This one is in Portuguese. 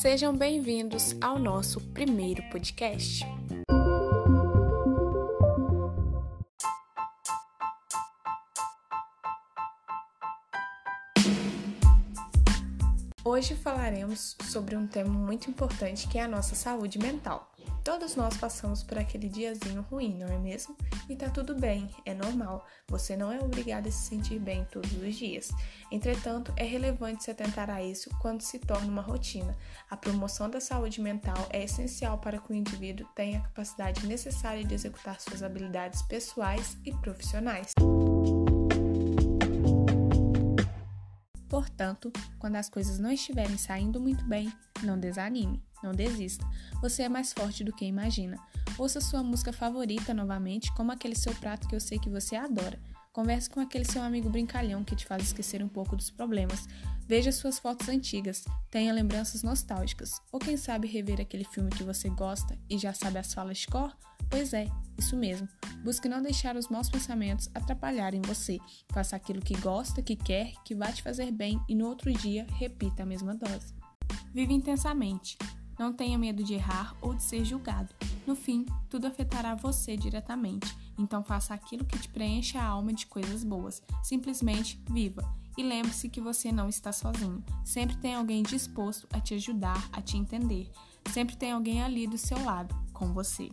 Sejam bem-vindos ao nosso primeiro podcast. Hoje falaremos sobre um tema muito importante que é a nossa saúde mental. Todos nós passamos por aquele diazinho ruim, não é mesmo? E tá tudo bem, é normal. Você não é obrigado a se sentir bem todos os dias. Entretanto, é relevante se atentar a isso quando se torna uma rotina. A promoção da saúde mental é essencial para que o indivíduo tenha a capacidade necessária de executar suas habilidades pessoais e profissionais. Portanto, quando as coisas não estiverem saindo muito bem, não desanime, não desista. Você é mais forte do que imagina. Ouça sua música favorita novamente, como aquele seu prato que eu sei que você adora. Converse com aquele seu amigo brincalhão que te faz esquecer um pouco dos problemas. Veja suas fotos antigas, tenha lembranças nostálgicas. Ou quem sabe rever aquele filme que você gosta e já sabe as falas de cor? Pois é, isso mesmo. Busque não deixar os maus pensamentos atrapalharem você. Faça aquilo que gosta, que quer, que vai te fazer bem e no outro dia repita a mesma dose. Vive intensamente. Não tenha medo de errar ou de ser julgado. No fim, tudo afetará você diretamente. Então faça aquilo que te preencha a alma de coisas boas. Simplesmente viva. E lembre-se que você não está sozinho. Sempre tem alguém disposto a te ajudar, a te entender. Sempre tem alguém ali do seu lado, com você.